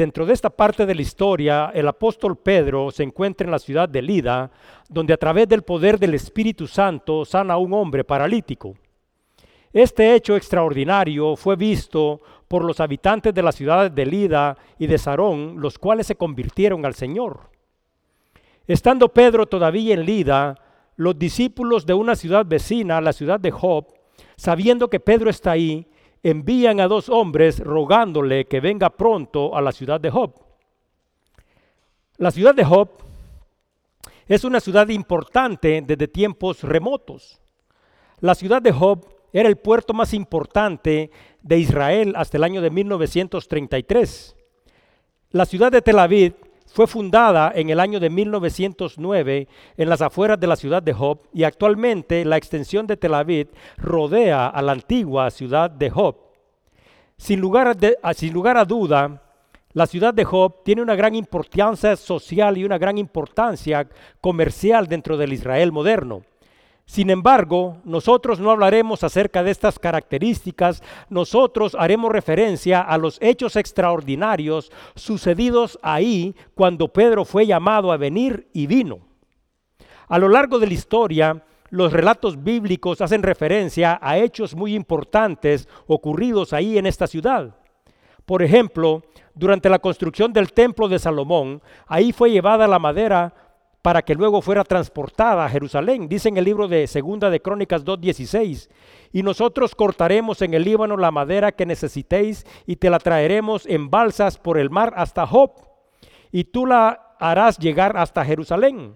Dentro de esta parte de la historia, el apóstol Pedro se encuentra en la ciudad de Lida, donde a través del poder del Espíritu Santo sana a un hombre paralítico. Este hecho extraordinario fue visto por los habitantes de las ciudades de Lida y de Sarón, los cuales se convirtieron al Señor. Estando Pedro todavía en Lida, los discípulos de una ciudad vecina, la ciudad de Job, sabiendo que Pedro está ahí, envían a dos hombres rogándole que venga pronto a la ciudad de Job. La ciudad de Job es una ciudad importante desde tiempos remotos. La ciudad de Job era el puerto más importante de Israel hasta el año de 1933. La ciudad de Tel Aviv fue fundada en el año de 1909 en las afueras de la ciudad de Job y actualmente la extensión de Tel Aviv rodea a la antigua ciudad de Job. Sin lugar, a, sin lugar a duda, la ciudad de Job tiene una gran importancia social y una gran importancia comercial dentro del Israel moderno. Sin embargo, nosotros no hablaremos acerca de estas características, nosotros haremos referencia a los hechos extraordinarios sucedidos ahí cuando Pedro fue llamado a venir y vino. A lo largo de la historia, los relatos bíblicos hacen referencia a hechos muy importantes ocurridos ahí en esta ciudad. Por ejemplo, durante la construcción del templo de Salomón, ahí fue llevada la madera para que luego fuera transportada a Jerusalén. Dice en el libro de Segunda de Crónicas 2.16, y nosotros cortaremos en el Líbano la madera que necesitéis y te la traeremos en balsas por el mar hasta Job, y tú la harás llegar hasta Jerusalén.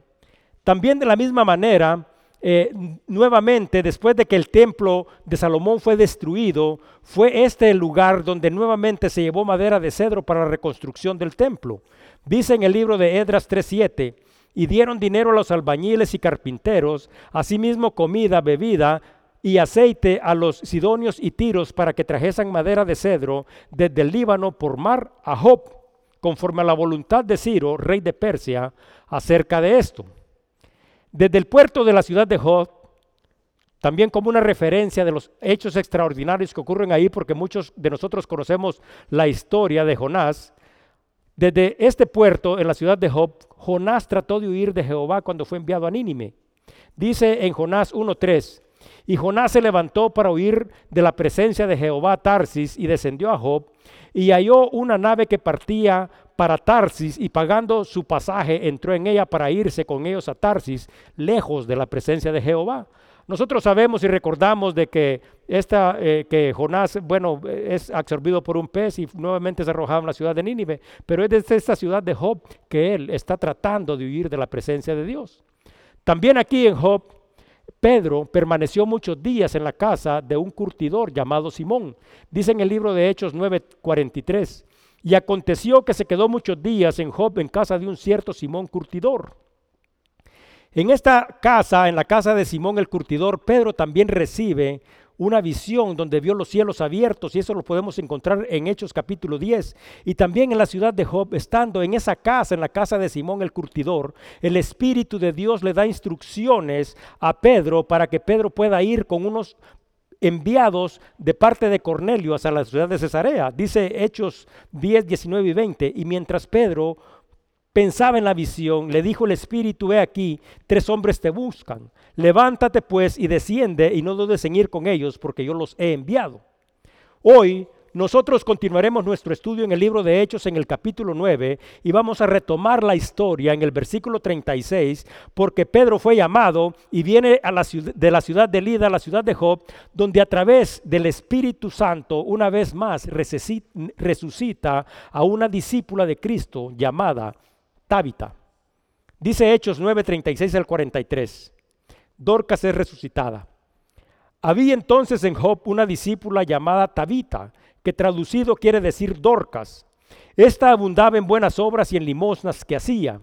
También de la misma manera, eh, nuevamente, después de que el templo de Salomón fue destruido, fue este el lugar donde nuevamente se llevó madera de cedro para la reconstrucción del templo. Dice en el libro de Edras 3.7, y dieron dinero a los albañiles y carpinteros, asimismo comida, bebida y aceite a los sidonios y tiros para que trajesen madera de cedro desde el Líbano por mar a Job, conforme a la voluntad de Ciro, rey de Persia, acerca de esto. Desde el puerto de la ciudad de Job, también como una referencia de los hechos extraordinarios que ocurren ahí, porque muchos de nosotros conocemos la historia de Jonás, desde este puerto en la ciudad de Job, Jonás trató de huir de Jehová cuando fue enviado a Nínime. Dice en Jonás 1.3, y Jonás se levantó para huir de la presencia de Jehová a Tarsis y descendió a Job y halló una nave que partía para Tarsis y pagando su pasaje entró en ella para irse con ellos a Tarsis, lejos de la presencia de Jehová. Nosotros sabemos y recordamos de que, esta, eh, que Jonás, bueno, es absorbido por un pez y nuevamente es arrojado en la ciudad de Nínive, pero es desde esta ciudad de Job que él está tratando de huir de la presencia de Dios. También aquí en Job, Pedro permaneció muchos días en la casa de un curtidor llamado Simón. Dice en el libro de Hechos 9:43, y aconteció que se quedó muchos días en Job en casa de un cierto Simón curtidor en esta casa, en la casa de Simón el curtidor, Pedro también recibe una visión donde vio los cielos abiertos y eso lo podemos encontrar en Hechos capítulo 10. Y también en la ciudad de Job, estando en esa casa, en la casa de Simón el curtidor, el Espíritu de Dios le da instrucciones a Pedro para que Pedro pueda ir con unos enviados de parte de Cornelio hacia la ciudad de Cesarea. Dice Hechos 10, 19 y 20. Y mientras Pedro pensaba en la visión, le dijo el Espíritu, ve aquí, tres hombres te buscan. Levántate pues y desciende y no dudes en ir con ellos porque yo los he enviado. Hoy nosotros continuaremos nuestro estudio en el libro de Hechos en el capítulo 9 y vamos a retomar la historia en el versículo 36 porque Pedro fue llamado y viene a la ciudad, de la ciudad de Lida a la ciudad de Job donde a través del Espíritu Santo una vez más resucita a una discípula de Cristo llamada Tabita. Dice Hechos 9:36 al 43. Dorcas es resucitada. Había entonces en Job una discípula llamada Tabita, que traducido quiere decir Dorcas. Esta abundaba en buenas obras y en limosnas que hacía.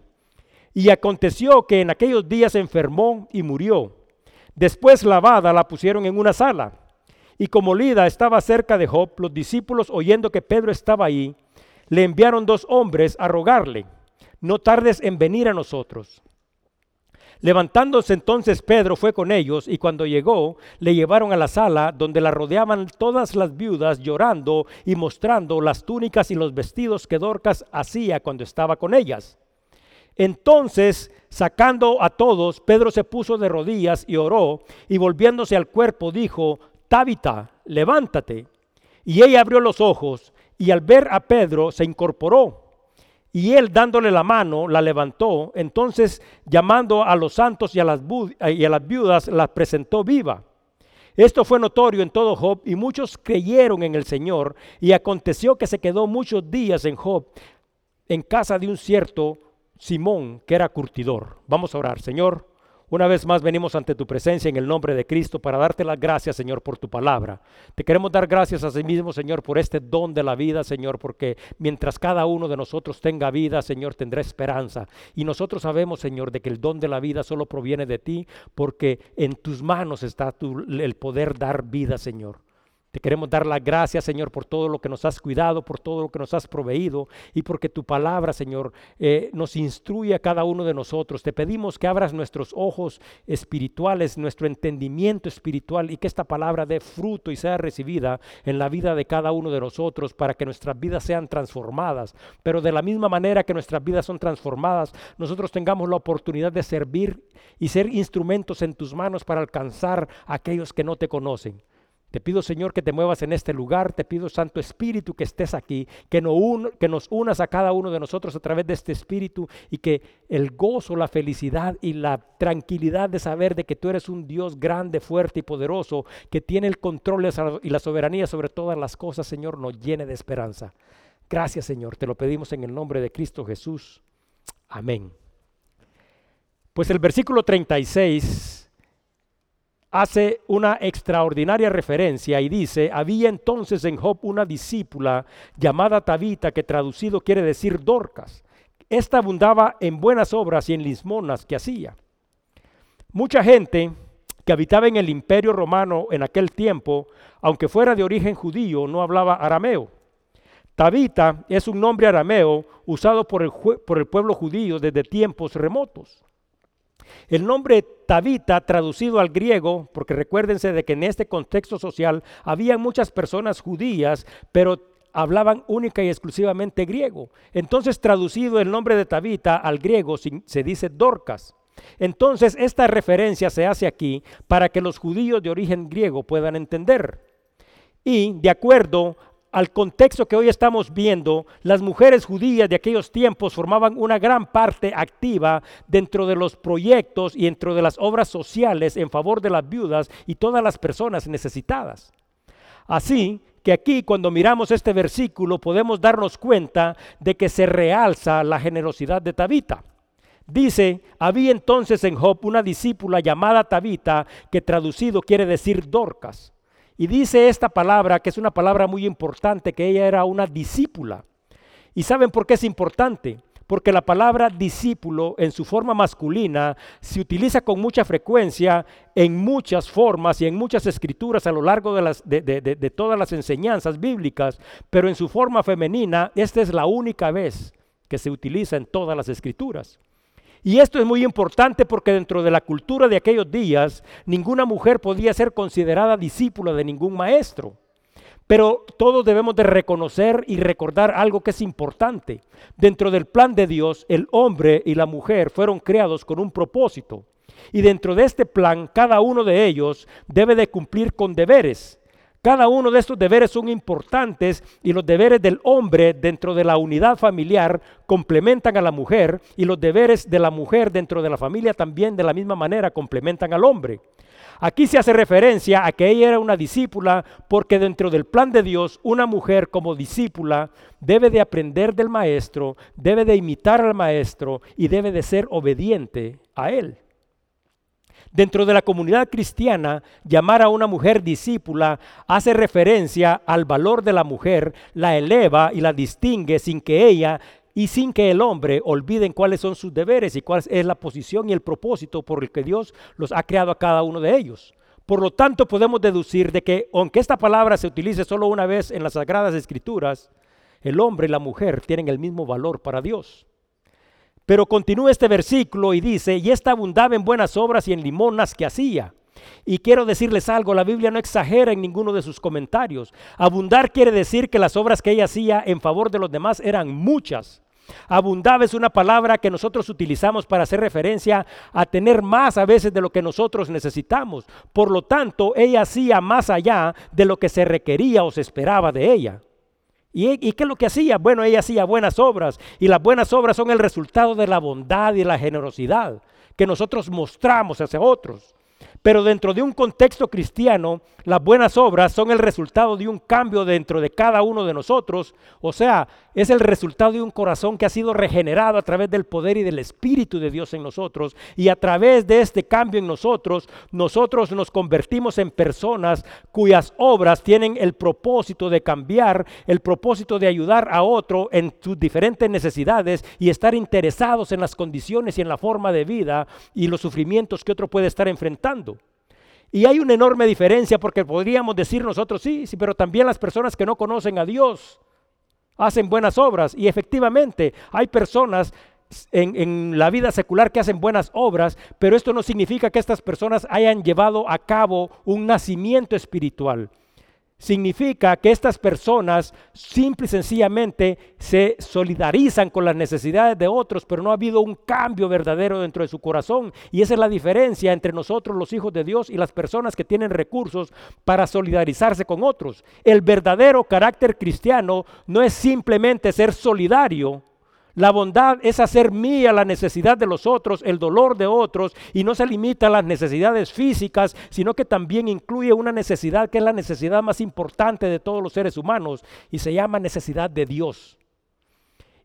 Y aconteció que en aquellos días enfermó y murió. Después lavada la pusieron en una sala. Y como Lida estaba cerca de Job, los discípulos, oyendo que Pedro estaba ahí, le enviaron dos hombres a rogarle no tardes en venir a nosotros. Levantándose entonces Pedro fue con ellos y cuando llegó le llevaron a la sala donde la rodeaban todas las viudas llorando y mostrando las túnicas y los vestidos que Dorcas hacía cuando estaba con ellas. Entonces, sacando a todos, Pedro se puso de rodillas y oró y volviéndose al cuerpo dijo, Tábita, levántate. Y ella abrió los ojos y al ver a Pedro se incorporó. Y él dándole la mano, la levantó. Entonces, llamando a los santos y a las, y a las viudas, las presentó viva. Esto fue notorio en todo Job y muchos creyeron en el Señor. Y aconteció que se quedó muchos días en Job, en casa de un cierto Simón, que era curtidor. Vamos a orar, Señor. Una vez más venimos ante tu presencia en el nombre de Cristo para darte las gracias, Señor, por tu palabra. Te queremos dar gracias a sí mismo, Señor, por este don de la vida, Señor, porque mientras cada uno de nosotros tenga vida, Señor, tendrá esperanza. Y nosotros sabemos, Señor, de que el don de la vida solo proviene de ti, porque en tus manos está el poder dar vida, Señor. Te queremos dar las gracias, Señor, por todo lo que nos has cuidado, por todo lo que nos has proveído y porque tu palabra, Señor, eh, nos instruye a cada uno de nosotros. Te pedimos que abras nuestros ojos espirituales, nuestro entendimiento espiritual y que esta palabra dé fruto y sea recibida en la vida de cada uno de nosotros para que nuestras vidas sean transformadas. Pero de la misma manera que nuestras vidas son transformadas, nosotros tengamos la oportunidad de servir y ser instrumentos en tus manos para alcanzar a aquellos que no te conocen. Te pido, Señor, que te muevas en este lugar. Te pido, Santo Espíritu, que estés aquí, que, no que, nos unas a cada uno de nosotros a través de este Espíritu y que el gozo, la felicidad y la tranquilidad de saber de que tú eres un Dios grande, fuerte y poderoso, que tiene el control y la soberanía sobre todas las cosas, Señor, nos llene de esperanza. Gracias, Señor. Te lo pedimos en el nombre de Cristo Jesús. Amén. Pues el versículo 36 hace una extraordinaria referencia y dice, había entonces en Job una discípula llamada Tabita, que traducido quiere decir Dorcas. Esta abundaba en buenas obras y en lismonas que hacía. Mucha gente que habitaba en el imperio romano en aquel tiempo, aunque fuera de origen judío, no hablaba arameo. Tabita es un nombre arameo usado por el, por el pueblo judío desde tiempos remotos. El nombre Tabita, traducido al griego, porque recuérdense de que en este contexto social había muchas personas judías, pero hablaban única y exclusivamente griego. Entonces, traducido el nombre de Tabita al griego, se dice Dorcas. Entonces, esta referencia se hace aquí para que los judíos de origen griego puedan entender. Y de acuerdo al contexto que hoy estamos viendo, las mujeres judías de aquellos tiempos formaban una gran parte activa dentro de los proyectos y dentro de las obras sociales en favor de las viudas y todas las personas necesitadas. Así que aquí cuando miramos este versículo podemos darnos cuenta de que se realza la generosidad de Tabita. Dice, había entonces en Job una discípula llamada Tabita, que traducido quiere decir Dorcas. Y dice esta palabra, que es una palabra muy importante, que ella era una discípula. ¿Y saben por qué es importante? Porque la palabra discípulo en su forma masculina se utiliza con mucha frecuencia en muchas formas y en muchas escrituras a lo largo de, todas las enseñanzas bíblicas, pero en su forma femenina esta es la única vez que se utiliza en todas las escrituras. Y esto es muy importante porque dentro de la cultura de aquellos días, ninguna mujer podía ser considerada discípula de ningún maestro. Pero todos debemos de reconocer y recordar algo que es importante. Dentro del plan de Dios, el hombre y la mujer fueron creados con un propósito. Y dentro de este plan, cada uno de ellos debe de cumplir con deberes. Cada uno de estos deberes son importantes y los deberes del hombre dentro de la unidad familiar complementan a la mujer y los deberes de la mujer dentro de la familia también de la misma manera complementan al hombre. Aquí se hace referencia a que ella era una discípula porque dentro del plan de Dios una mujer como discípula debe de aprender del maestro, debe de imitar al maestro y debe de ser obediente a él. Dentro de la comunidad cristiana, llamar a una mujer discípula hace referencia al valor de la mujer, la eleva y la distingue sin que ella y sin que el hombre olviden cuáles son sus deberes y cuál es la posición y el propósito por el que Dios los ha creado a cada uno de ellos. Por lo tanto, podemos deducir de que aunque esta palabra se utilice solo una vez en las Sagradas Escrituras, el hombre y la mujer tienen el mismo valor para Dios. Pero continúa este versículo y dice, y esta abundaba en buenas obras y en limonas que hacía. Y quiero decirles algo, la Biblia no exagera en ninguno de sus comentarios. Abundar quiere decir que las obras que ella hacía en favor de los demás eran muchas. Abundaba es una palabra que nosotros utilizamos para hacer referencia a tener más a veces de lo que nosotros necesitamos. Por lo tanto, ella hacía más allá de lo que se requería o se esperaba de ella. ¿Y, qué es lo que hacía? Bueno, ella hacía buenas obras y las buenas obras son el resultado de la bondad y la generosidad que nosotros mostramos hacia otros. Pero dentro de un contexto cristiano, las buenas obras son el resultado de un cambio dentro de cada uno de nosotros. O sea, es el resultado de un corazón que ha sido regenerado a través del poder y del Espíritu de Dios en nosotros. Y a través de este cambio en nosotros, nosotros nos convertimos en personas cuyas obras tienen el propósito de cambiar, el propósito de ayudar a otro en sus diferentes necesidades y estar interesados en las condiciones y en la forma de vida y los sufrimientos que otro puede estar enfrentando. Y hay una enorme diferencia porque podríamos decir nosotros, sí, sí, pero también las personas que no conocen a Dios hacen buenas obras. Y efectivamente hay personas en, en, la vida secular que hacen buenas obras, pero esto no significa que estas personas hayan llevado a cabo un nacimiento espiritual significa que estas personas simple y sencillamente se solidarizan con las necesidades de otros, pero no ha habido un cambio verdadero dentro de su corazón. Y esa es la diferencia entre nosotros los hijos de Dios y las personas que tienen recursos para solidarizarse con otros. El verdadero carácter cristiano no es simplemente ser solidario, la bondad es hacer mía la necesidad de los otros, el dolor de otros, y no se limita a las necesidades físicas, sino que también incluye una necesidad que es la necesidad más importante de todos los seres humanos, y se llama necesidad de Dios.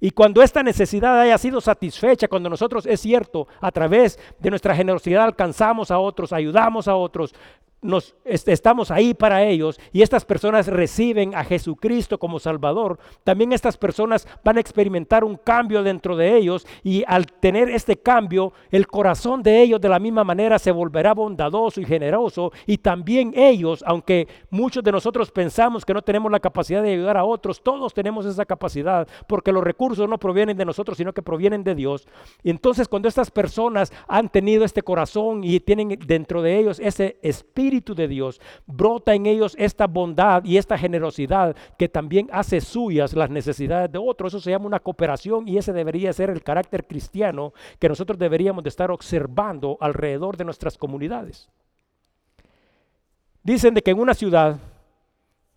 Y cuando esta necesidad haya sido satisfecha, cuando nosotros, es cierto, a través de nuestra generosidad alcanzamos a otros, ayudamos a otros, nos, estamos ahí para ellos y estas personas reciben a Jesucristo como Salvador, también estas personas van a experimentar un cambio dentro de ellos y al tener este cambio, el corazón de ellos de la misma manera se volverá bondadoso y generoso y también ellos, aunque muchos de nosotros pensamos que no tenemos la capacidad de ayudar a otros, todos tenemos esa capacidad porque los recursos no provienen de nosotros, sino que provienen de Dios. Y entonces cuando estas personas han tenido este corazón y tienen dentro de ellos ese espíritu, de Dios, brota en ellos esta bondad y esta generosidad que también hace suyas las necesidades de otros. Eso se llama una cooperación y ese debería ser el carácter cristiano que nosotros deberíamos de estar observando alrededor de nuestras comunidades. Dicen de que en una ciudad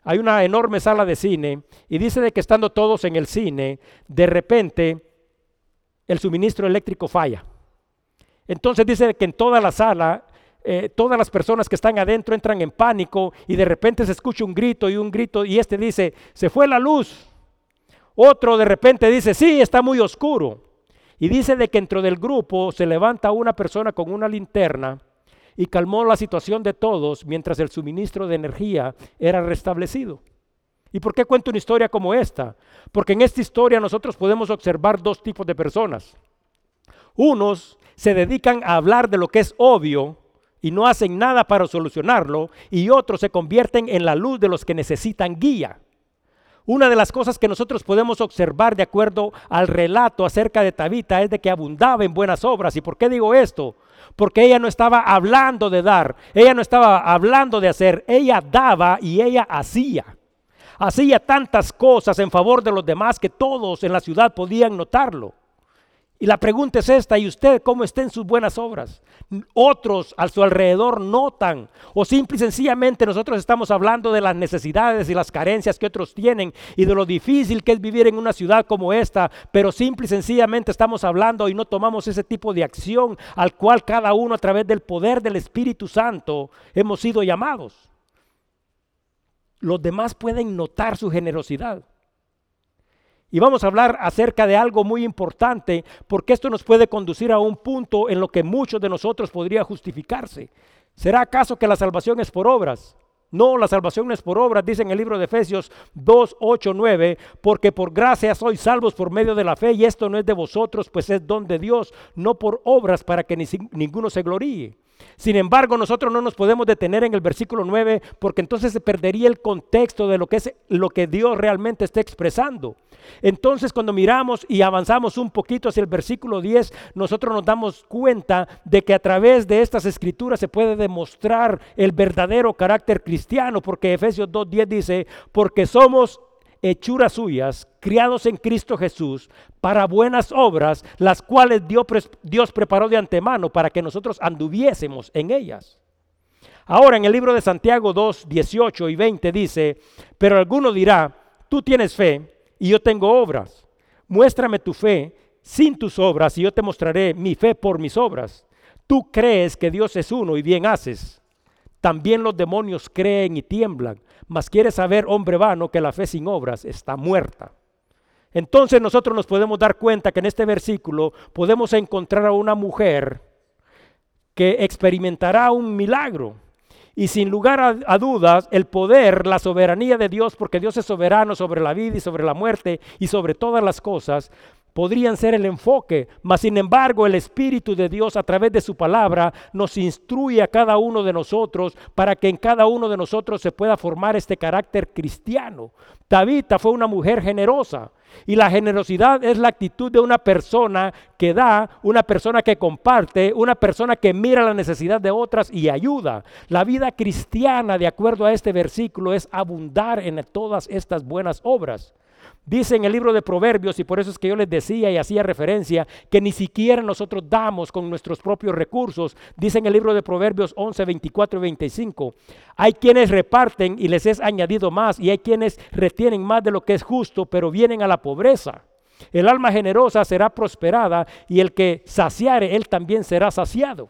hay una enorme sala de cine y dice de que estando todos en el cine, de repente el suministro eléctrico falla. Entonces dice que en toda la sala eh, todas las personas que están adentro entran en pánico y de repente se escucha un grito y un grito y este dice, se fue la luz. Otro de repente dice, sí, está muy oscuro. Y dice de que dentro del grupo se levanta una persona con una linterna y calmó la situación de todos mientras el suministro de energía era restablecido. ¿Y por qué cuento una historia como esta? Porque en esta historia nosotros podemos observar dos tipos de personas. Unos se dedican a hablar de lo que es obvio y no hacen nada para solucionarlo y otros se convierten en la luz de los que necesitan guía. Una de las cosas que nosotros podemos observar de acuerdo al relato acerca de Tabita es de que abundaba en buenas obras. ¿Y por qué digo esto? Porque ella no estaba hablando de dar, ella no estaba hablando de hacer, ella daba y ella hacía. Hacía tantas cosas en favor de los demás que todos en la ciudad podían notarlo. Y la pregunta es esta, ¿y usted cómo está en sus buenas obras? Otros a su alrededor notan, o simple y sencillamente nosotros estamos hablando de las necesidades y las carencias que otros tienen y de lo difícil que es vivir en una ciudad como esta, pero simple y sencillamente estamos hablando y no tomamos ese tipo de acción al cual cada uno a través del poder del Espíritu Santo hemos sido llamados. Los demás pueden notar su generosidad. Y vamos a hablar acerca de algo muy importante, porque esto nos puede conducir a un punto en lo que muchos de nosotros podría justificarse. ¿Será acaso que la salvación es por obras? No, la salvación no es por obras, dice en el libro de Efesios 2, 8, 9, porque por gracia sois salvos por medio de la fe y esto no es de vosotros, pues es don de Dios, no por obras para que ninguno se gloríe. Sin embargo, nosotros no nos podemos detener en el versículo 9 porque entonces se perdería el contexto de lo que es lo que Dios realmente está expresando. Entonces, cuando miramos y avanzamos un poquito hacia el versículo 10, nosotros nos damos cuenta de que a través de estas escrituras se puede demostrar el verdadero carácter cristiano, porque Efesios 2:10 dice, "Porque somos hechuras suyas, criados en Cristo Jesús, para buenas obras, las cuales Dios, preparó de antemano para que nosotros anduviésemos en ellas. Ahora en el libro de Santiago 2, 18 y 20 dice, pero alguno dirá, tú tienes fe y yo tengo obras. Muéstrame tu fe sin tus obras y yo te mostraré mi fe por mis obras. Tú crees que Dios es uno y bien haces. También los demonios creen y tiemblan. Mas quiere saber, hombre vano, que la fe sin obras está muerta. Entonces nosotros nos podemos dar cuenta que en este versículo podemos encontrar a una mujer que experimentará un milagro. Y sin lugar a, a, dudas, el poder, la soberanía de Dios, porque Dios es soberano sobre la vida y sobre la muerte y sobre todas las cosas, podrían ser el enfoque, mas sin embargo el Espíritu de Dios a través de su palabra nos instruye a cada uno de nosotros para que en cada uno de nosotros se pueda formar este carácter cristiano. Tabita fue una mujer generosa y la generosidad es la actitud de una persona que da, una persona que comparte, una persona que mira la necesidad de otras y ayuda. La vida cristiana, de acuerdo a este versículo, es abundar en todas estas buenas obras. Dice en el libro de Proverbios, y por eso es que yo les decía y hacía referencia, que ni siquiera nosotros damos con nuestros propios recursos. Dice en el libro de Proverbios 11, 24 y 25. Hay quienes reparten y les es añadido más, y hay quienes retienen más de lo que es justo, pero vienen a la pobreza. El alma generosa será prosperada, y el que saciare, él también será saciado.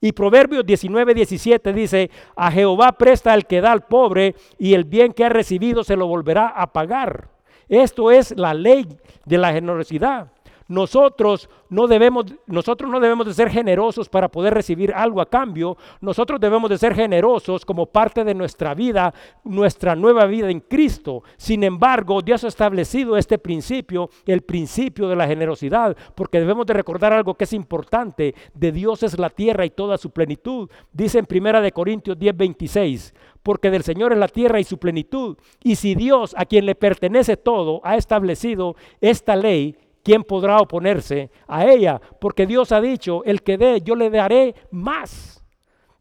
Y Proverbios 19, 17 dice, a Jehová presta el que da al pobre, y el bien que ha recibido se lo volverá a pagar. Esto es la ley de la generosidad. Nosotros no debemos, nosotros no debemos de ser generosos para poder recibir algo a cambio. Nosotros debemos de ser generosos como parte de nuestra vida, nuestra nueva vida en Cristo. Sin embargo, Dios ha establecido este principio, el principio de la generosidad, porque debemos de recordar algo que es importante. De Dios es la tierra y toda su plenitud. Dice en Primera de Corintios 10, 26 porque del Señor es la tierra y su plenitud. Y si Dios, a quien le pertenece todo, ha establecido esta ley, ¿quién podrá oponerse a ella? Porque Dios ha dicho, el que dé, yo le daré más.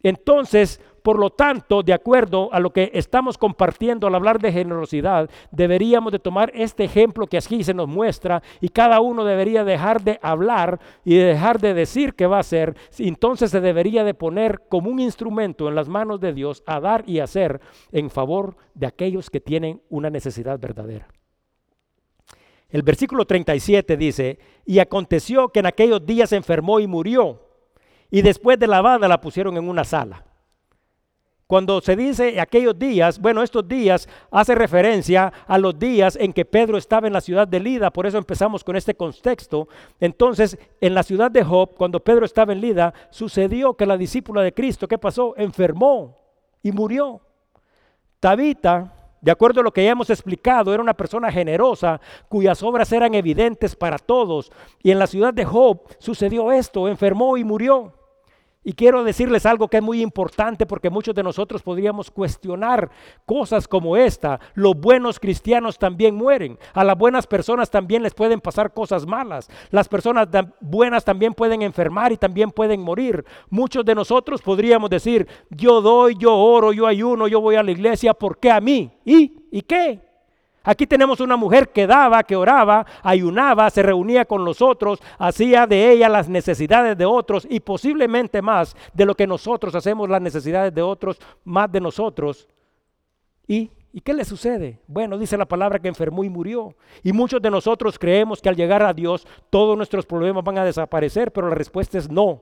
Entonces, por lo tanto, de acuerdo a lo que estamos compartiendo al hablar de generosidad, deberíamos de tomar este ejemplo que aquí se nos muestra y cada uno debería dejar de hablar y dejar de decir que va a hacer. Entonces se debería de poner como un instrumento en las manos de Dios a dar y hacer en favor de aquellos que tienen una necesidad verdadera. El versículo 37 dice, y aconteció que en aquellos días se enfermó y murió, y después de lavada la pusieron en una sala. Cuando se dice aquellos días, bueno, estos días hace referencia a los días en que Pedro estaba en la ciudad de Lida, por eso empezamos con este contexto. Entonces, en la ciudad de Job, cuando Pedro estaba en Lida, sucedió que la discípula de Cristo, ¿qué pasó? Enfermó y murió. Tabita, de acuerdo a lo que ya hemos explicado, era una persona generosa cuyas obras eran evidentes para todos. Y en la ciudad de Job sucedió esto, enfermó y murió. Y quiero decirles algo que es muy importante porque muchos de nosotros podríamos cuestionar cosas como esta. Los buenos cristianos también mueren. A las buenas personas también les pueden pasar cosas malas. Las personas buenas también pueden enfermar y también pueden morir. Muchos de nosotros podríamos decir, yo doy, yo oro, yo ayuno, yo voy a la iglesia, ¿por qué a mí? ¿Y? ¿Y qué? Aquí tenemos una mujer que daba, que oraba, ayunaba, se reunía con los otros, hacía de ella las necesidades de otros y posiblemente más de lo que nosotros hacemos las necesidades de otros, más de nosotros. ¿Y, ¿Y qué le sucede? Bueno, dice la palabra que enfermó y murió. Y muchos de nosotros creemos que al llegar a Dios todos nuestros problemas van a desaparecer, pero la respuesta es no.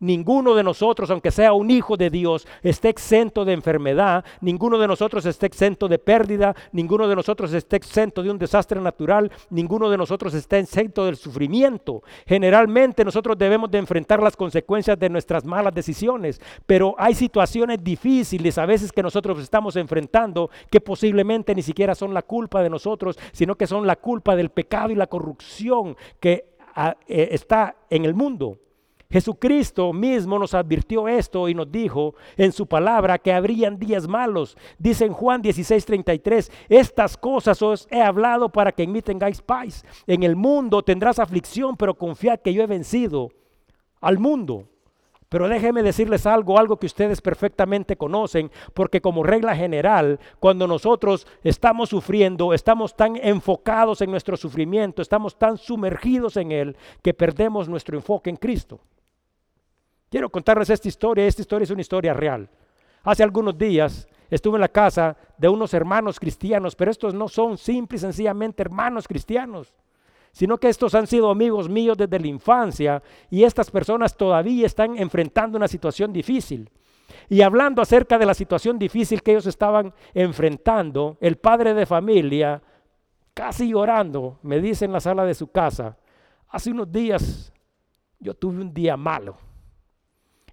Ninguno de nosotros, aunque sea un hijo de Dios, esté exento de enfermedad, ninguno de nosotros esté exento de pérdida, ninguno de nosotros esté exento de un desastre natural, ninguno de nosotros está exento del sufrimiento. Generalmente nosotros debemos de enfrentar las consecuencias de nuestras malas decisiones, pero hay situaciones difíciles a veces que nosotros estamos enfrentando que posiblemente ni siquiera son la culpa de nosotros, sino que son la culpa del pecado y la corrupción que ah, eh, está en el mundo. Jesucristo mismo nos advirtió esto y nos dijo en su palabra que habrían días malos. Dice en Juan 16:33, estas cosas os he hablado para que en mí tengáis paz. En el mundo tendrás aflicción, pero confiad que yo he vencido al mundo. Pero déjenme decirles algo, algo que ustedes perfectamente conocen, porque como regla general, cuando nosotros estamos sufriendo, estamos tan enfocados en nuestro sufrimiento, estamos tan sumergidos en él, que perdemos nuestro enfoque en Cristo. Quiero contarles esta historia, esta historia es una historia real. Hace algunos días estuve en la casa de unos hermanos cristianos, pero estos no son simples y sencillamente hermanos cristianos sino que estos han sido amigos míos desde la infancia y estas personas todavía están enfrentando una situación difícil. Y hablando acerca de la situación difícil que ellos estaban enfrentando, el padre de familia, casi llorando, me dice en la sala de su casa, hace unos días yo tuve un día malo.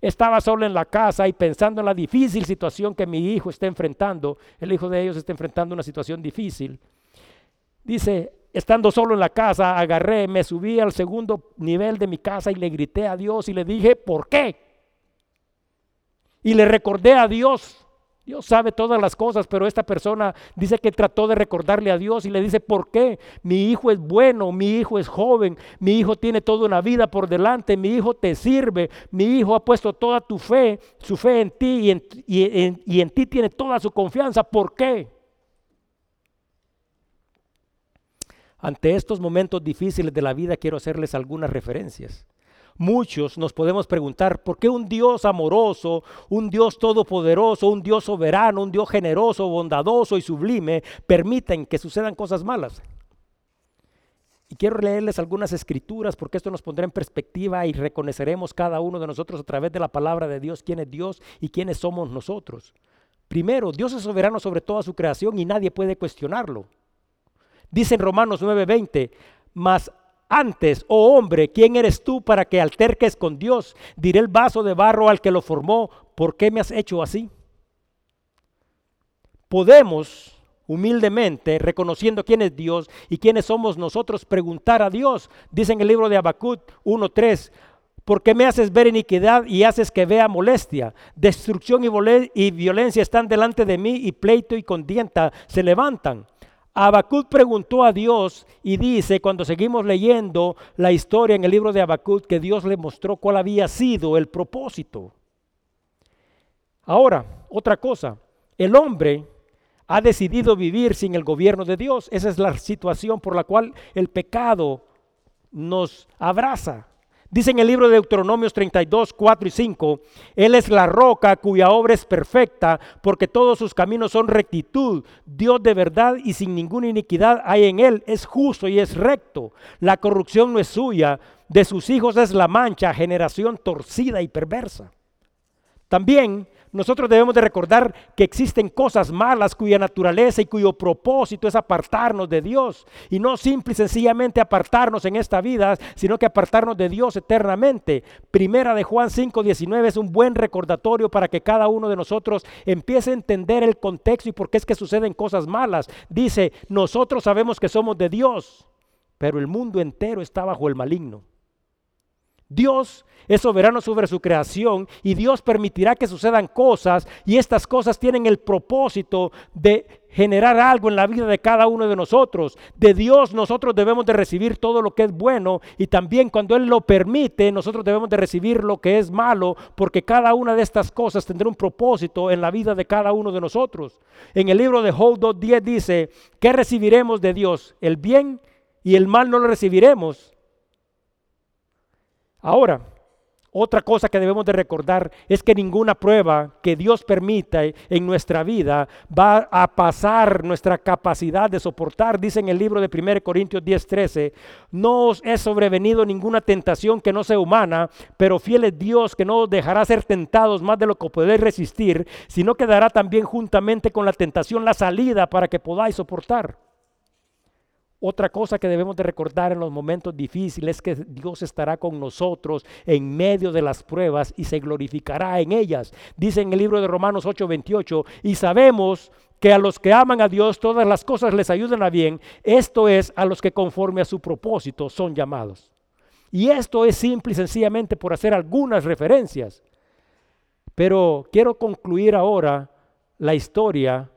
Estaba solo en la casa y pensando en la difícil situación que mi hijo está enfrentando. El hijo de ellos está enfrentando una situación difícil. Dice, estando solo en la casa, agarré, me subí al segundo nivel de mi casa y le grité a Dios y le dije, ¿por qué? Y le recordé a Dios. Dios sabe todas las cosas, pero esta persona dice que trató de recordarle a Dios y le dice, ¿por qué? Mi hijo es bueno, mi hijo es joven, mi hijo tiene toda una vida por delante, mi hijo te sirve, mi hijo ha puesto toda tu fe, su fe en ti y en, y en ti tiene toda su confianza. ¿Por qué? Ante estos momentos difíciles de la vida quiero hacerles algunas referencias. Muchos nos podemos preguntar, ¿por qué un Dios amoroso, un Dios todopoderoso, un Dios soberano, un Dios generoso, bondadoso y sublime permiten que sucedan cosas malas? Y quiero leerles algunas escrituras porque esto nos pondrá en perspectiva y reconoceremos cada uno de nosotros a través de la palabra de Dios quién es Dios y quiénes somos nosotros. Primero, Dios es soberano sobre toda su creación y nadie puede cuestionarlo. Dice en Romanos 9:20, mas antes, oh hombre, ¿quién eres tú para que alterques con Dios? Diré el vaso de barro al que lo formó, ¿por qué me has hecho así? Podemos humildemente, reconociendo quién es Dios y quiénes somos nosotros, preguntar a Dios. Dice en el libro de Habacuc 1.3, ¿por qué me haces ver iniquidad y haces que vea molestia? Destrucción y, y violencia están delante de mí y pleito y contienda se levantan. Habacuc preguntó a Dios y dice, cuando seguimos leyendo la historia en el libro de Habacuc, que Dios le mostró cuál había sido el propósito. Ahora, otra cosa, el hombre ha decidido vivir sin el gobierno de Dios. Esa es la situación por la cual el pecado nos abraza. Dice en el libro de Deuteronomios 32, 4 y 5, Él es la roca cuya obra es perfecta, porque todos sus caminos son rectitud, Dios de verdad y sin ninguna iniquidad hay en Él, es justo y es recto. La corrupción no es suya, de sus hijos es la mancha, generación torcida y perversa. También nosotros debemos de recordar que existen cosas malas cuya naturaleza y cuyo propósito es apartarnos de Dios. Y no simple y sencillamente apartarnos en esta vida, sino que apartarnos de Dios eternamente. Primera de Juan 5:19 es un buen recordatorio para que cada uno de nosotros empiece a entender el contexto y por qué es que suceden cosas malas. Dice, nosotros sabemos que somos de Dios, pero el mundo entero está bajo el maligno. Dios es soberano sobre su creación y Dios permitirá que sucedan cosas y estas cosas tienen el propósito de generar algo en la vida de cada uno de nosotros. De Dios nosotros debemos de recibir todo lo que es bueno y también cuando Él lo permite nosotros debemos de recibir lo que es malo porque cada una de estas cosas tendrá un propósito en la vida de cada uno de nosotros. En el libro de Job 2.10 dice, ¿qué recibiremos de Dios? El bien y el mal no lo recibiremos. Ahora, otra cosa que debemos de recordar es que ninguna prueba que Dios permita en nuestra vida va a pasar nuestra capacidad de soportar. Dice en el libro de 1 Corintios 10:13, no os es sobrevenido ninguna tentación que no sea humana, pero fiel es Dios que no os dejará ser tentados más de lo que podéis resistir, sino que dará también juntamente con la tentación la salida para que podáis soportar. Otra cosa que debemos de recordar en los momentos difíciles es que Dios estará con nosotros en medio de las pruebas y se glorificará en ellas. Dice en el libro de Romanos 8:28, y sabemos que a los que aman a Dios todas las cosas les ayudan a bien, esto es a los que conforme a su propósito son llamados. Y esto es simple y sencillamente por hacer algunas referencias. Pero quiero concluir ahora la historia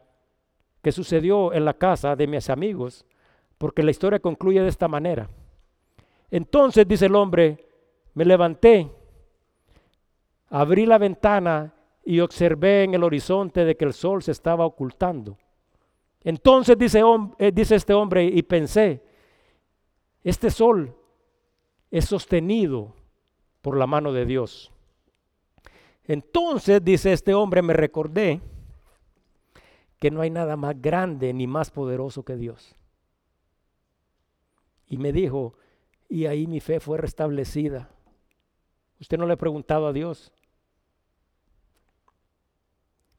que sucedió en la casa de mis amigos, porque la historia concluye de esta manera. Entonces, dice el hombre, me levanté, abrí la ventana y observé en el horizonte de que el sol se estaba ocultando. Entonces dice, eh, dice este hombre y pensé, este sol es sostenido por la mano de Dios. Entonces, dice este hombre, me recordé que no hay nada más grande ni más poderoso que Dios. Y me dijo, y ahí mi fe fue restablecida. Usted no le ha preguntado a Dios,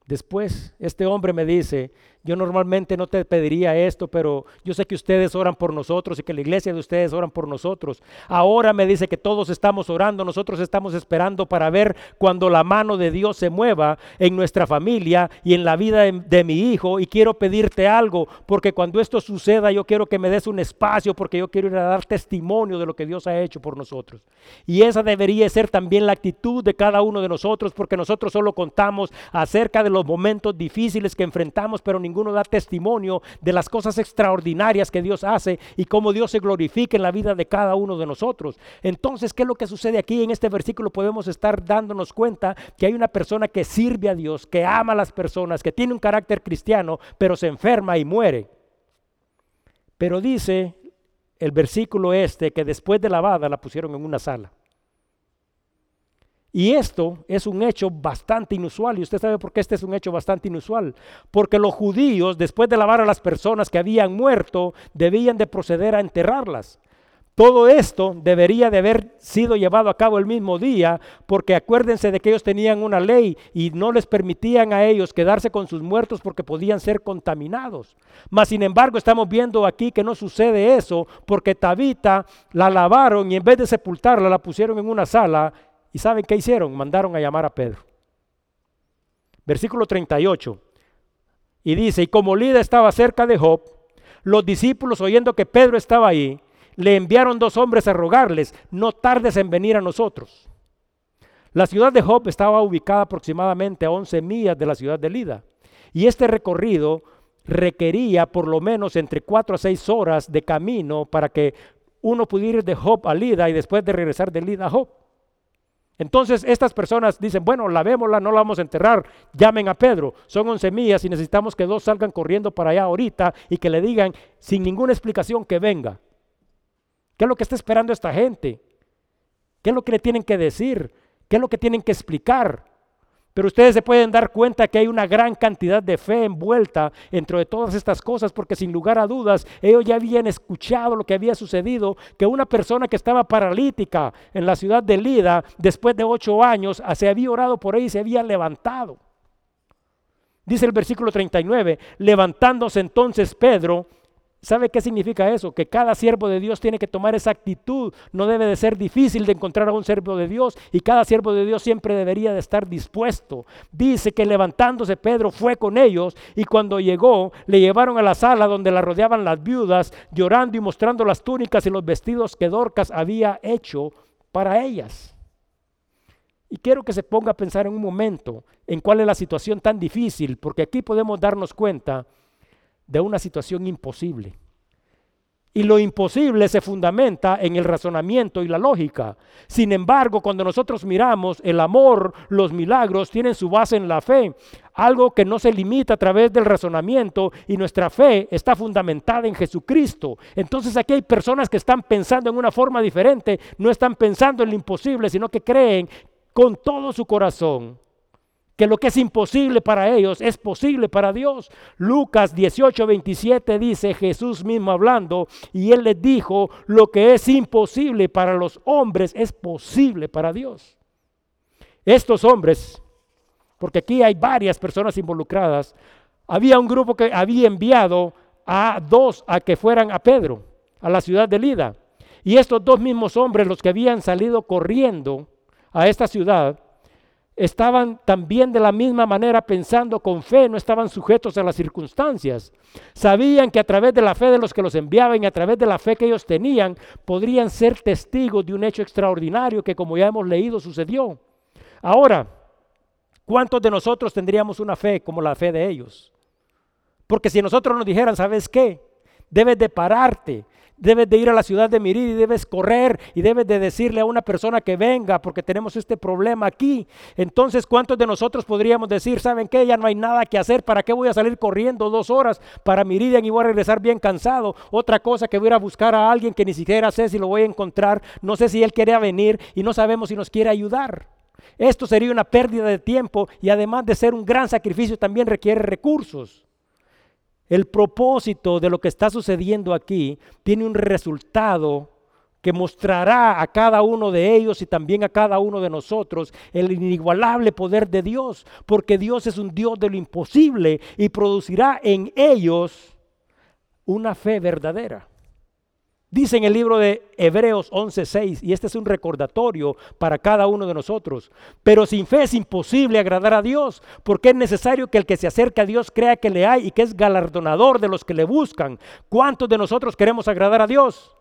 Después, este hombre me dice, yo normalmente no te pediría esto, pero yo sé que ustedes oran por nosotros y que la iglesia de ustedes oran por nosotros. Ahora me dice que todos estamos orando, nosotros estamos esperando para ver cuando la mano de Dios se mueva en nuestra familia y en la vida de, mi hijo. Y quiero pedirte algo, porque cuando esto suceda yo quiero que me des un espacio, porque yo quiero ir a dar testimonio de lo que Dios ha hecho por nosotros. Y esa debería ser también la actitud de cada uno de nosotros, porque nosotros solo contamos acerca de los momentos difíciles que enfrentamos, pero ninguno da testimonio de las cosas extraordinarias que Dios hace y cómo Dios se glorifica en la vida de cada uno de nosotros. Entonces, ¿qué es lo que sucede aquí en este versículo? Podemos estar dándonos cuenta que hay una persona que sirve a Dios, que ama a las personas, que tiene un carácter cristiano, pero se enferma y muere. Pero dice el versículo este que después de lavada la pusieron en una sala. Y esto es un hecho bastante inusual. Y usted sabe por qué este es un hecho bastante inusual. Porque los judíos, después de lavar a las personas que habían muerto, debían de proceder a enterrarlas. Todo esto debería de haber sido llevado a cabo el mismo día, porque acuérdense de que ellos tenían una ley y no les permitían a ellos quedarse con sus muertos porque podían ser contaminados. Mas sin embargo estamos viendo aquí que no sucede eso, porque Tabita la lavaron y en vez de sepultarla la pusieron en una sala ¿Y saben qué hicieron? Mandaron a llamar a Pedro. Versículo 38. Y dice, y como Lida estaba cerca de Job, los discípulos oyendo que Pedro estaba ahí, le enviaron dos hombres a rogarles, no tardes en venir a nosotros. La ciudad de Job estaba ubicada aproximadamente a 11 millas de la ciudad de Lida. Y este recorrido requería por lo menos entre 4 a 6 horas de camino para que uno pudiera ir de Job a Lida y después de regresar de Lida a Job. Entonces estas personas dicen, bueno, lavémosla, no la vamos a enterrar, llamen a Pedro, son once millas y necesitamos que dos salgan corriendo para allá ahorita y que le digan sin ninguna explicación que venga. ¿Qué es lo que está esperando esta gente? ¿Qué es lo que le tienen que decir? ¿Qué es lo que tienen que explicar? Pero ustedes se pueden dar cuenta que hay una gran cantidad de fe envuelta dentro de todas estas cosas, porque sin lugar a dudas, ellos ya habían escuchado lo que había sucedido, que una persona que estaba paralítica en la ciudad de Lida, después de ocho años, se había orado por ella y se había levantado. Dice el versículo 39, levantándose entonces Pedro, ¿Sabe qué significa eso? Que cada siervo de Dios tiene que tomar esa actitud. No debe de ser difícil de encontrar a un siervo de Dios y cada siervo de Dios siempre debería de estar dispuesto. Dice que levantándose Pedro fue con ellos y cuando llegó le llevaron a la sala donde la rodeaban las viudas llorando y mostrando las túnicas y los vestidos que Dorcas había hecho para ellas. Y quiero que se ponga a pensar en un momento en cuál es la situación tan difícil, porque aquí podemos darnos cuenta de una situación imposible. Y lo imposible se fundamenta en el razonamiento y la lógica. Sin embargo, cuando nosotros miramos el amor, los milagros tienen su base en la fe, algo que no se limita a través del razonamiento y nuestra fe está fundamentada en Jesucristo. Entonces aquí hay personas que están pensando en una forma diferente, no están pensando en lo imposible, sino que creen con todo su corazón que lo que es imposible para ellos es posible para Dios. Lucas 18, 27 dice Jesús mismo hablando y él les dijo, lo que es imposible para los hombres es posible para Dios. Estos hombres, porque aquí hay varias personas involucradas, había un grupo que había enviado a dos a que fueran a Pedro, a la ciudad de Lida. Y estos dos mismos hombres, los que habían salido corriendo a esta ciudad, estaban también de la misma manera pensando con fe, no estaban sujetos a las circunstancias. Sabían que a través de la fe de los que los enviaban y a través de la fe que ellos tenían, podrían ser testigos de un hecho extraordinario que como ya hemos leído sucedió. Ahora, ¿cuántos de nosotros tendríamos una fe como la fe de ellos? Porque si nosotros nos dijeran, ¿sabes qué? Debes de pararte, debes de ir a la ciudad de Mirid y debes correr y debes de decirle a una persona que venga porque tenemos este problema aquí. Entonces, ¿cuántos de nosotros podríamos decir, saben qué? Ya no hay nada que hacer, ¿para qué voy a salir corriendo dos horas para Miridian y voy a regresar bien cansado? Otra cosa que voy a ir a buscar a alguien que ni siquiera sé si lo voy a encontrar, no sé si él quiere venir y no sabemos si nos quiere ayudar. Esto sería una pérdida de tiempo y además de ser un gran sacrificio también requiere recursos. El propósito de lo que está sucediendo aquí tiene un resultado que mostrará a cada uno de ellos y también a cada uno de nosotros el inigualable poder de Dios, porque Dios es un Dios de lo imposible y producirá en ellos una fe verdadera. Dice en el libro de Hebreos 11:6, y este es un recordatorio para cada uno de nosotros, pero sin fe es imposible agradar a Dios, porque es necesario que el que se acerca a Dios crea que le hay y que es galardonador de los que le buscan. ¿Cuántos de nosotros queremos agradar a Dios?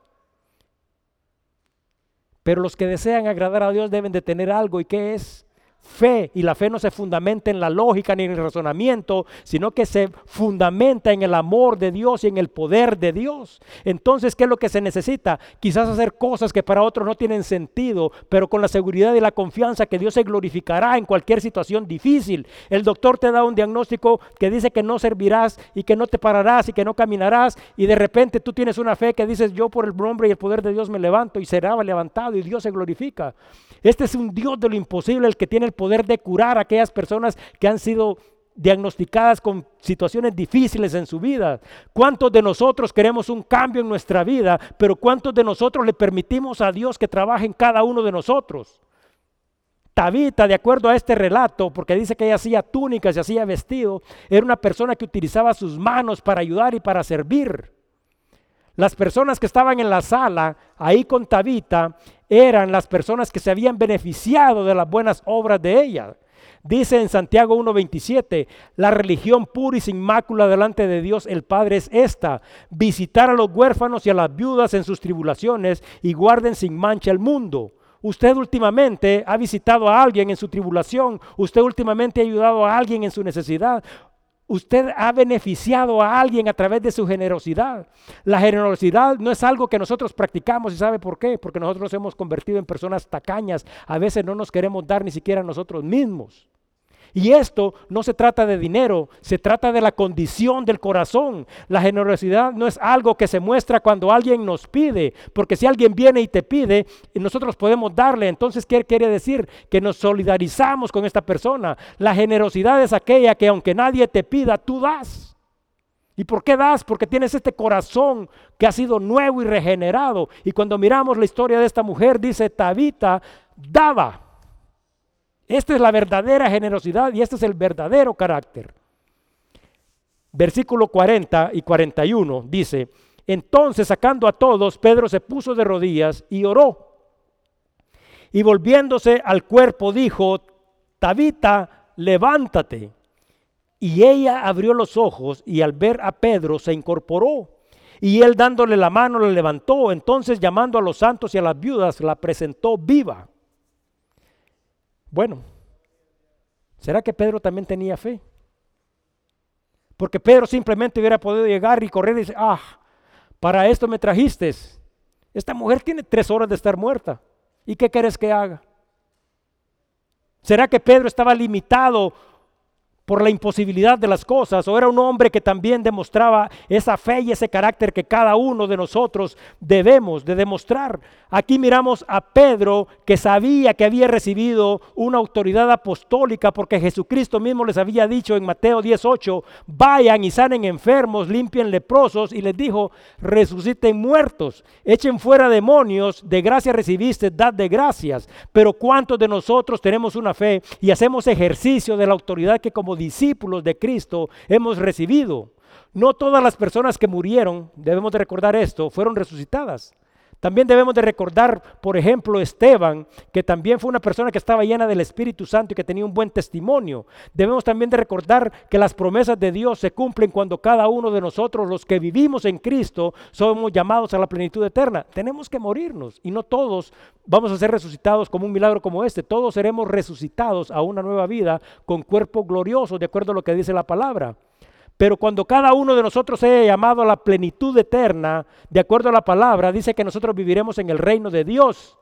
Pero los que desean agradar a Dios deben de tener algo, ¿y qué es? Fe y la fe no se fundamenta en la lógica ni en el razonamiento, sino que se fundamenta en el amor de Dios y en el poder de Dios. Entonces, ¿qué es lo que se necesita? Quizás hacer cosas que para otros no tienen sentido, pero con la seguridad y la confianza que Dios se glorificará en cualquier situación difícil. El doctor te da un diagnóstico que dice que no servirás y que no te pararás y que no caminarás y de repente tú tienes una fe que dices yo por el nombre y el poder de Dios me levanto y será levantado y Dios se glorifica. Este es un Dios de lo imposible, el que tiene el poder de curar a aquellas personas que han sido diagnosticadas con situaciones difíciles en su vida. ¿Cuántos de nosotros queremos un cambio en nuestra vida, pero cuántos de nosotros le permitimos a Dios que trabaje en cada uno de nosotros? Tabita, de acuerdo a este relato, porque dice que ella hacía túnicas y hacía vestido, era una persona que utilizaba sus manos para ayudar y para servir. Las personas que estaban en la sala ahí con Tabita eran las personas que se habían beneficiado de las buenas obras de ella. Dice en Santiago 1.27, la religión pura y sin mácula delante de Dios el Padre es esta, visitar a los huérfanos y a las viudas en sus tribulaciones y guarden sin mancha el mundo. Usted últimamente ha visitado a alguien en su tribulación, usted últimamente ha ayudado a alguien en su necesidad, Usted ha beneficiado a alguien a través de su generosidad. La generosidad no es algo que nosotros practicamos y sabe por qué, porque nosotros nos hemos convertido en personas tacañas. A veces no nos queremos dar ni siquiera a nosotros mismos. Y esto no se trata de dinero, se trata de la condición del corazón. La generosidad no es algo que se muestra cuando alguien nos pide, porque si alguien viene y te pide, nosotros podemos darle. Entonces, ¿qué quiere decir? Que nos solidarizamos con esta persona. La generosidad es aquella que aunque nadie te pida, tú das. ¿Y por qué das? Porque tienes este corazón que ha sido nuevo y regenerado. Y cuando miramos la historia de esta mujer, dice Tabita, daba. Esta es la verdadera generosidad y este es el verdadero carácter. Versículo 40 y 41 dice, entonces sacando a todos, Pedro se puso de rodillas y oró. Y volviéndose al cuerpo dijo, Tabita, levántate. Y ella abrió los ojos y al ver a Pedro se incorporó. Y él dándole la mano le levantó. Entonces llamando a los santos y a las viudas la presentó viva. Bueno, ¿será que Pedro también tenía fe? Porque Pedro simplemente hubiera podido llegar y correr y decir, ah, para esto me trajiste. Esta mujer tiene tres horas de estar muerta. ¿Y qué quieres que haga? ¿Será que Pedro estaba limitado por la imposibilidad de las cosas, o era un hombre que también demostraba esa fe y ese carácter que cada uno de nosotros debemos de demostrar. Aquí miramos a Pedro que sabía que había recibido una autoridad apostólica porque Jesucristo mismo les había dicho en Mateo 18, vayan y sanen enfermos, limpien leprosos y les dijo, resuciten muertos, echen fuera demonios, de gracia recibiste, dad de gracias. Pero ¿cuántos de nosotros tenemos una fe y hacemos ejercicio de la autoridad que como discípulos de Cristo hemos recibido. No todas las personas que murieron, debemos de recordar esto, fueron resucitadas. También debemos de recordar, por ejemplo, Esteban, que también fue una persona que estaba llena del Espíritu Santo y que tenía un buen testimonio. Debemos también de recordar que las promesas de Dios se cumplen cuando cada uno de nosotros, los que vivimos en Cristo, somos llamados a la plenitud eterna. Tenemos que morirnos y no todos vamos a ser resucitados como un milagro como este. Todos seremos resucitados a una nueva vida con cuerpo glorioso, de acuerdo a lo que dice la palabra. Pero cuando cada uno de nosotros sea llamado a la plenitud eterna, de acuerdo a la palabra, dice que nosotros viviremos en el reino de Dios.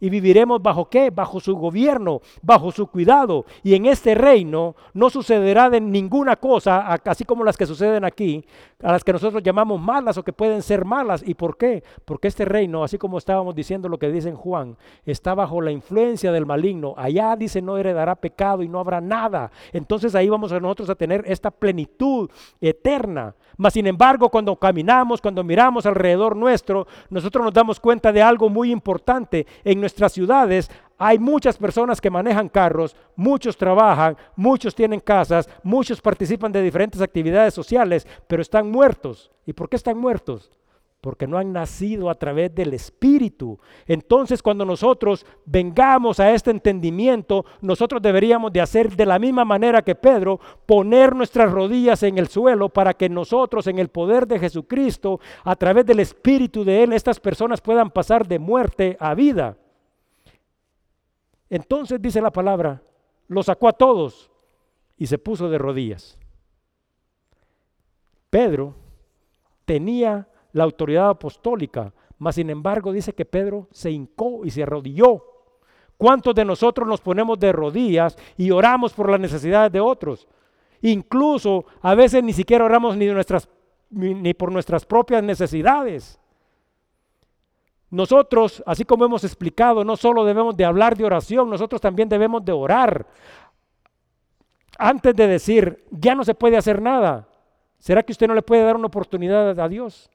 Y viviremos bajo qué? Bajo su gobierno, bajo su cuidado. Y en este reino no sucederá de ninguna cosa, así como las que suceden aquí, a las que nosotros llamamos malas o que pueden ser malas. ¿Y por qué? Porque este reino, así como estábamos diciendo lo que dice Juan, está bajo la influencia del maligno. Allá dice no heredará pecado y no habrá nada. Entonces ahí vamos a nosotros a tener esta plenitud eterna. Mas sin embargo, cuando caminamos, cuando miramos alrededor nuestro, nosotros nos damos cuenta de algo muy importante. Nuestras ciudades hay muchas personas que manejan carros, muchos trabajan, muchos tienen casas, muchos participan de diferentes actividades sociales, pero están muertos. ¿Y por qué están muertos? porque no han nacido a través del Espíritu. Entonces cuando nosotros vengamos a este entendimiento, nosotros deberíamos de hacer de la misma manera que Pedro, poner nuestras rodillas en el suelo para que nosotros en el poder de Jesucristo, a través del Espíritu de Él, estas personas puedan pasar de muerte a vida. Entonces dice la palabra, lo sacó a todos y se puso de rodillas. Pedro tenía la autoridad apostólica, mas sin embargo dice que Pedro se hincó y se arrodilló. ¿Cuántos de nosotros nos ponemos de rodillas y oramos por las necesidades de otros? Incluso a veces ni siquiera oramos ni, nuestras, ni por nuestras propias necesidades. Nosotros, así como hemos explicado, no solo debemos de hablar de oración, nosotros también debemos de orar. Antes de decir, ya no se puede hacer nada, ¿será que usted no le puede dar una oportunidad a Dios?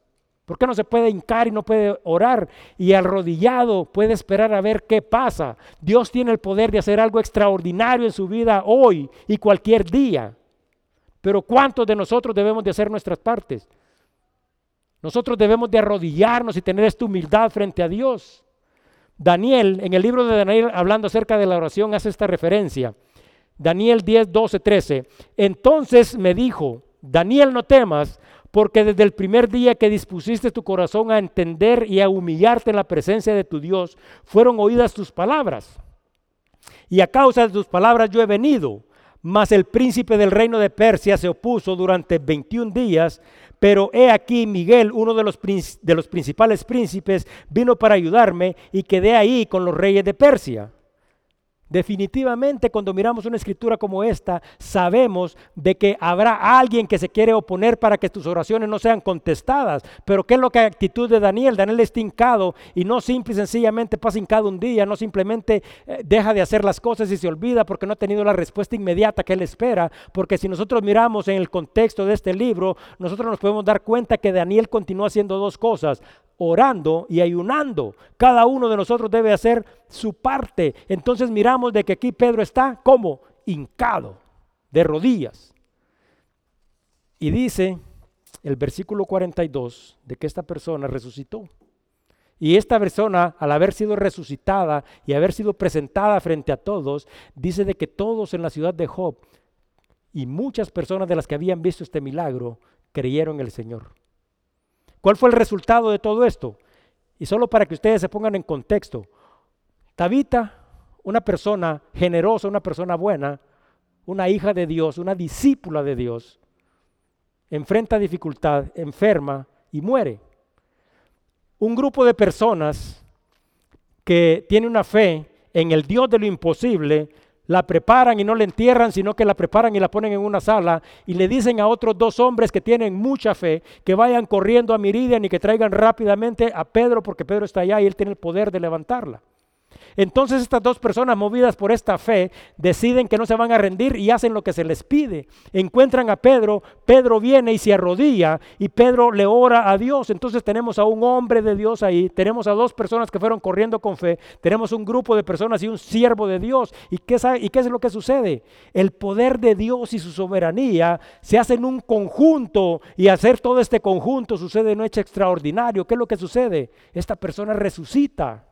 ¿Por qué no se puede hincar y no puede orar? Y arrodillado puede esperar a ver qué pasa. Dios tiene el poder de hacer algo extraordinario en su vida hoy y cualquier día. Pero ¿cuántos de nosotros debemos de hacer nuestras partes? Nosotros debemos de arrodillarnos y tener esta humildad frente a Dios. Daniel, en el libro de Daniel, hablando acerca de la oración, hace esta referencia. Daniel 10, 12, 13. Entonces me dijo, Daniel, no temas, porque desde el primer día que dispusiste tu corazón a entender y a humillarte en la presencia de tu Dios, fueron oídas tus palabras. Y a causa de tus palabras yo he venido. Mas el príncipe del reino de Persia se opuso durante 21 días, pero he aquí Miguel, uno de los, de los principales príncipes, vino para ayudarme y quedé ahí con los reyes de Persia. Definitivamente cuando miramos una escritura como esta, sabemos de que habrá alguien que se quiere oponer para que tus oraciones no sean contestadas. Pero ¿qué es lo que actitud de Daniel? Daniel está hincado y no simple y sencillamente pasa hincado un día, no simplemente eh, deja de hacer las cosas y se olvida porque no ha tenido la respuesta inmediata que él espera. Porque si nosotros miramos en el contexto de este libro, nosotros nos podemos dar cuenta que Daniel continúa haciendo dos cosas orando y ayunando. Cada uno de nosotros debe hacer su parte. Entonces miramos de que aquí Pedro está como hincado, de rodillas. Y dice el versículo 42 de que esta persona resucitó. Y esta persona, al haber sido resucitada y haber sido presentada frente a todos, dice de que todos en la ciudad de Job y muchas personas de las que habían visto este milagro creyeron en el Señor. ¿Cuál fue el resultado de todo esto? Y solo para que ustedes se pongan en contexto, Tabita, una persona generosa, una persona buena, una hija de Dios, una discípula de Dios, enfrenta dificultad, enferma y muere. Un grupo de personas que tiene una fe en el Dios de lo imposible la preparan y no la entierran, sino que la preparan y la ponen en una sala y le dicen a otros dos hombres que tienen mucha fe que vayan corriendo a Miridian y que traigan rápidamente a Pedro porque Pedro está allá y él tiene el poder de levantarla. Entonces estas dos personas movidas por esta fe deciden que no se van a rendir y hacen lo que se les pide. Encuentran a Pedro, Pedro viene y se arrodilla y Pedro le ora a Dios. Entonces tenemos a un hombre de Dios ahí, tenemos a dos personas que fueron corriendo con fe, tenemos un grupo de personas y un siervo de Dios. ¿Y qué, ¿Y qué es lo que sucede? El poder de Dios y su soberanía se hacen un conjunto y hacer todo este conjunto sucede en un hecho extraordinario. ¿Qué es lo que sucede? Esta persona resucita.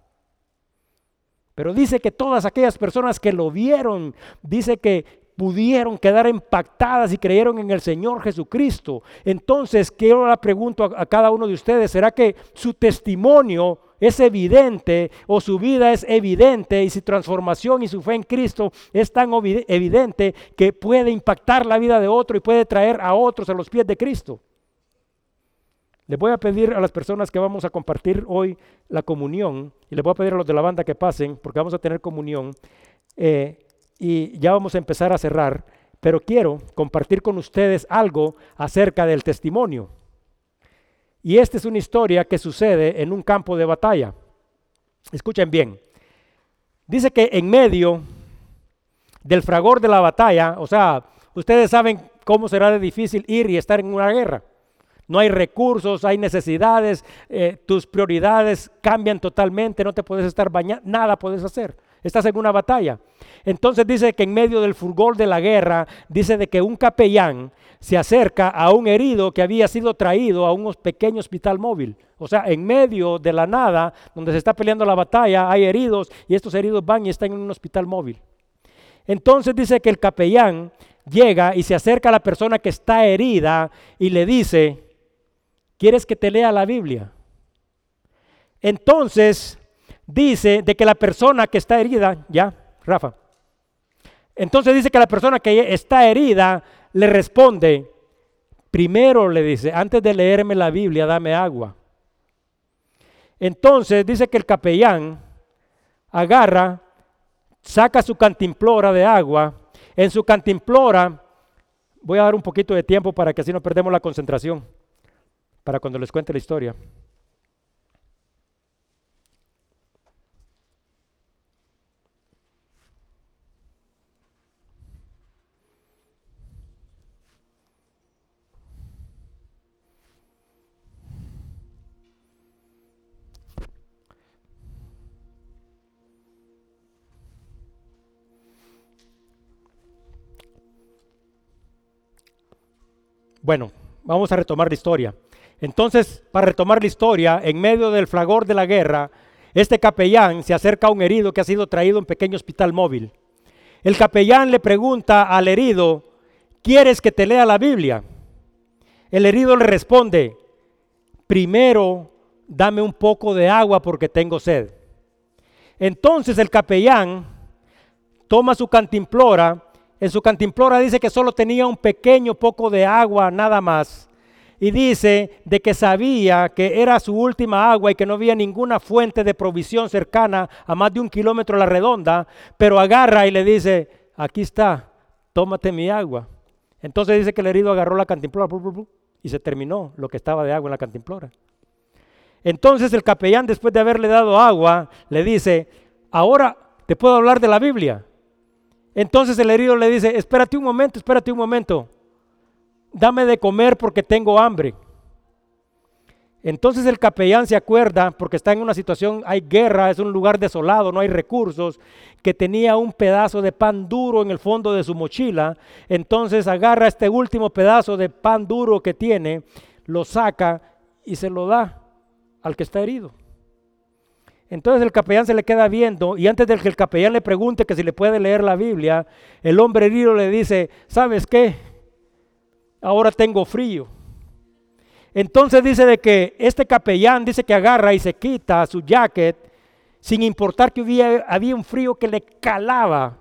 Pero dice que todas aquellas personas que lo vieron, dice que pudieron quedar impactadas y creyeron en el Señor Jesucristo. Entonces, quiero la pregunto a, a, cada uno de ustedes, ¿será que su testimonio es evidente o su vida es evidente y su transformación y su fe en Cristo es tan evidente que puede impactar la vida de otro y puede traer a otros a los pies de Cristo? Les voy a pedir a las personas que vamos a compartir hoy la comunión, y les voy a pedir a los de la banda que pasen, porque vamos a tener comunión, eh, y ya vamos a empezar a cerrar, pero quiero compartir con ustedes algo acerca del testimonio. Y esta es una historia que sucede en un campo de batalla. Escuchen bien. Dice que en medio del fragor de la batalla, o sea, ustedes saben cómo será de difícil ir y estar en una guerra no hay recursos, hay necesidades, eh, tus prioridades cambian totalmente, no te puedes estar bañando, nada puedes hacer. Estás en una batalla. Entonces dice que en medio del fulgor de la guerra, dice de que un capellán se acerca a un herido que había sido traído a un pequeño hospital móvil. O sea, en medio de la nada, donde se está peleando la batalla, hay heridos y estos heridos van y están en un hospital móvil. Entonces dice que el capellán llega y se acerca a la persona que está herida y le dice, ¿Quieres que te lea la Biblia? Entonces dice de que la persona que está herida, ya, Rafa. Entonces dice que la persona que está herida le responde, primero le dice, antes de leerme la Biblia, dame agua. Entonces dice que el capellán agarra, saca su cantimplora de agua, en su cantimplora, voy a dar un poquito de tiempo para que así no perdemos la concentración para cuando les cuente la historia. Bueno, vamos a retomar la historia. Entonces, para retomar la historia, en medio del fragor de la guerra, este capellán se acerca a un herido que ha sido traído a un pequeño hospital móvil. El capellán le pregunta al herido, ¿quieres que te lea la Biblia? El herido le responde, primero dame un poco de agua porque tengo sed. Entonces el capellán toma su cantimplora, en su cantimplora dice que solo tenía un pequeño poco de agua nada más y dice de que sabía que era su última agua y que no había ninguna fuente de provisión cercana a más de un kilómetro a la redonda, pero agarra y le dice, aquí está, tómate mi agua. Entonces dice que el herido agarró la cantimplora y se terminó lo que estaba de agua en la cantimplora. Entonces el capellán, después de haberle dado agua, le dice, ahora te puedo hablar de la Biblia. Entonces el herido le dice, espérate un momento, espérate un momento dame de comer porque tengo hambre. Entonces el capellán se acuerda, porque está en una situación, hay guerra, es un lugar desolado, no hay recursos, que tenía un pedazo de pan duro en el fondo de su mochila. Entonces agarra este último pedazo de pan duro que tiene, lo saca y se lo da al que está herido. Entonces el capellán se le queda viendo y antes de que el capellán le pregunte que si le puede leer la Biblia, el hombre herido le dice, ¿sabes qué? Ahora tengo frío. Entonces dice de que este capellán dice que agarra y se quita su jacket sin importar que había, había un frío que le calaba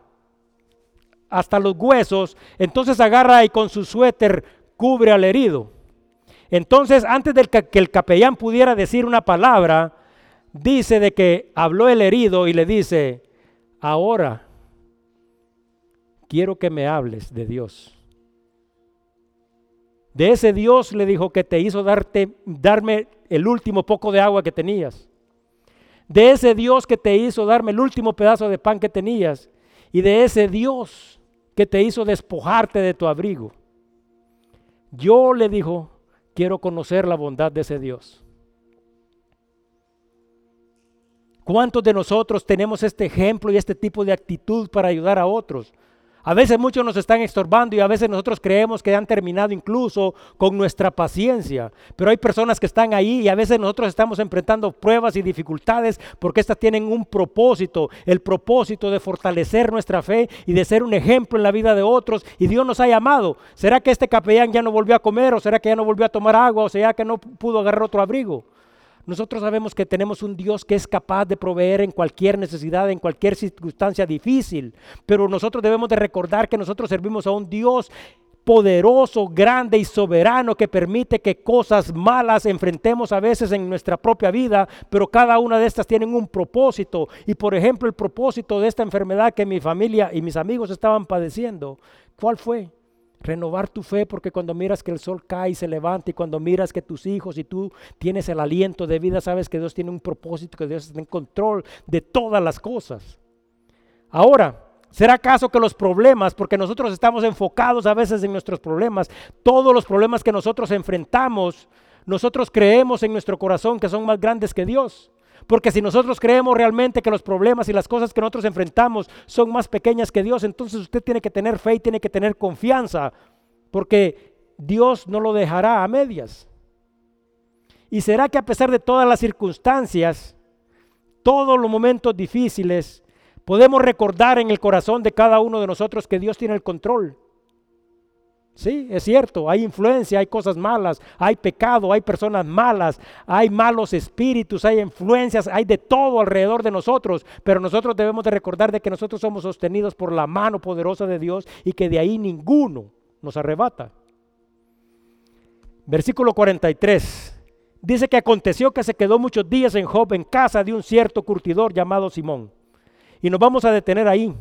hasta los huesos. Entonces agarra y con su suéter cubre al herido. Entonces antes de que el capellán pudiera decir una palabra, dice de que habló el herido y le dice, ahora quiero que me hables de Dios. De ese Dios le dijo que te hizo darte, darme el último poco de agua que tenías. de ese Dios que te hizo darme el último pedazo de pan que tenías y de ese Dios que te hizo despojarte de tu abrigo. Yo le dijo, quiero conocer la bondad de ese Dios. ¿Cuántos de nosotros tenemos este ejemplo y este tipo de actitud para ayudar a otros? A veces muchos nos están estorbando y a veces nosotros creemos que han terminado incluso con nuestra paciencia. Pero hay personas que están ahí y a veces nosotros estamos enfrentando pruebas y dificultades porque estas tienen un propósito, el propósito de fortalecer nuestra fe y de ser un ejemplo en la vida de otros. Y Dios nos ha llamado. ¿Será que este capellán ya no volvió a comer o será que ya no volvió a tomar agua o será que no pudo agarrar otro abrigo? Nosotros sabemos que tenemos un Dios que es capaz de proveer en cualquier necesidad, en cualquier circunstancia difícil, pero nosotros debemos de recordar que nosotros servimos a un Dios poderoso, grande y soberano que permite que cosas malas enfrentemos a veces en nuestra propia vida, pero cada una de estas tienen un propósito. Y por ejemplo, el propósito de esta enfermedad que mi familia y mis amigos estaban padeciendo, ¿cuál fue? Renovar tu fe porque cuando miras que el sol cae y se levanta y cuando miras que tus hijos y tú tienes el aliento de vida, sabes que Dios tiene un propósito, que Dios está en control de todas las cosas. Ahora, ¿será acaso que los problemas, porque nosotros estamos enfocados a veces en nuestros problemas, todos los problemas que nosotros enfrentamos, nosotros creemos en nuestro corazón que son más grandes que Dios? Porque si nosotros creemos realmente que los problemas y las cosas que nosotros enfrentamos son más pequeñas que Dios, entonces usted tiene que tener fe y tiene que tener confianza, porque Dios no lo dejará a medias. Y será que a pesar de todas las circunstancias, todos los momentos difíciles, podemos recordar en el corazón de cada uno de nosotros que Dios tiene el control Sí, es cierto, hay influencia, hay cosas malas, hay pecado, hay personas malas, hay malos espíritus, hay influencias, hay de todo alrededor de nosotros, pero nosotros debemos de recordar de que nosotros somos sostenidos por la mano poderosa de Dios y que de ahí ninguno nos arrebata. Versículo 43. Dice que aconteció que se quedó muchos días en Job en casa de un cierto curtidor llamado Simón. Y nos vamos a detener ahí.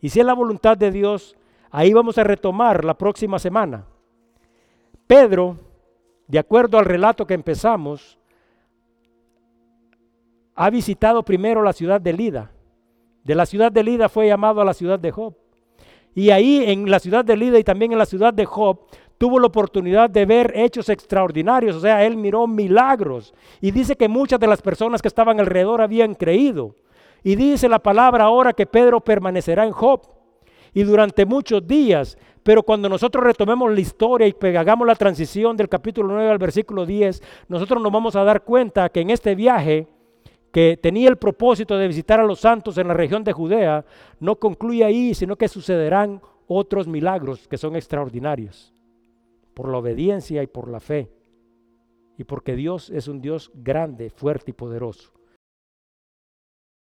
Y si es la voluntad de Dios, Ahí vamos a retomar la próxima semana. Pedro, de acuerdo al relato que empezamos, ha visitado primero la ciudad de Lida. De la ciudad de Lida fue llamado a la ciudad de Job. Y ahí en la ciudad de Lida y también en la ciudad de Job tuvo la oportunidad de ver hechos extraordinarios, o sea, él miró milagros. Y dice que muchas de las personas que estaban alrededor habían creído. Y dice la palabra ahora que Pedro permanecerá en Job y durante muchos días. Pero cuando nosotros retomemos la historia y hagamos la transición del capítulo 9 al versículo 10, nosotros nos vamos a dar cuenta que en este viaje que tenía el propósito de visitar a los santos en la región de Judea, no concluye ahí, sino que sucederán otros milagros que son extraordinarios, por la obediencia y por la fe, y porque Dios es un Dios grande, fuerte y poderoso.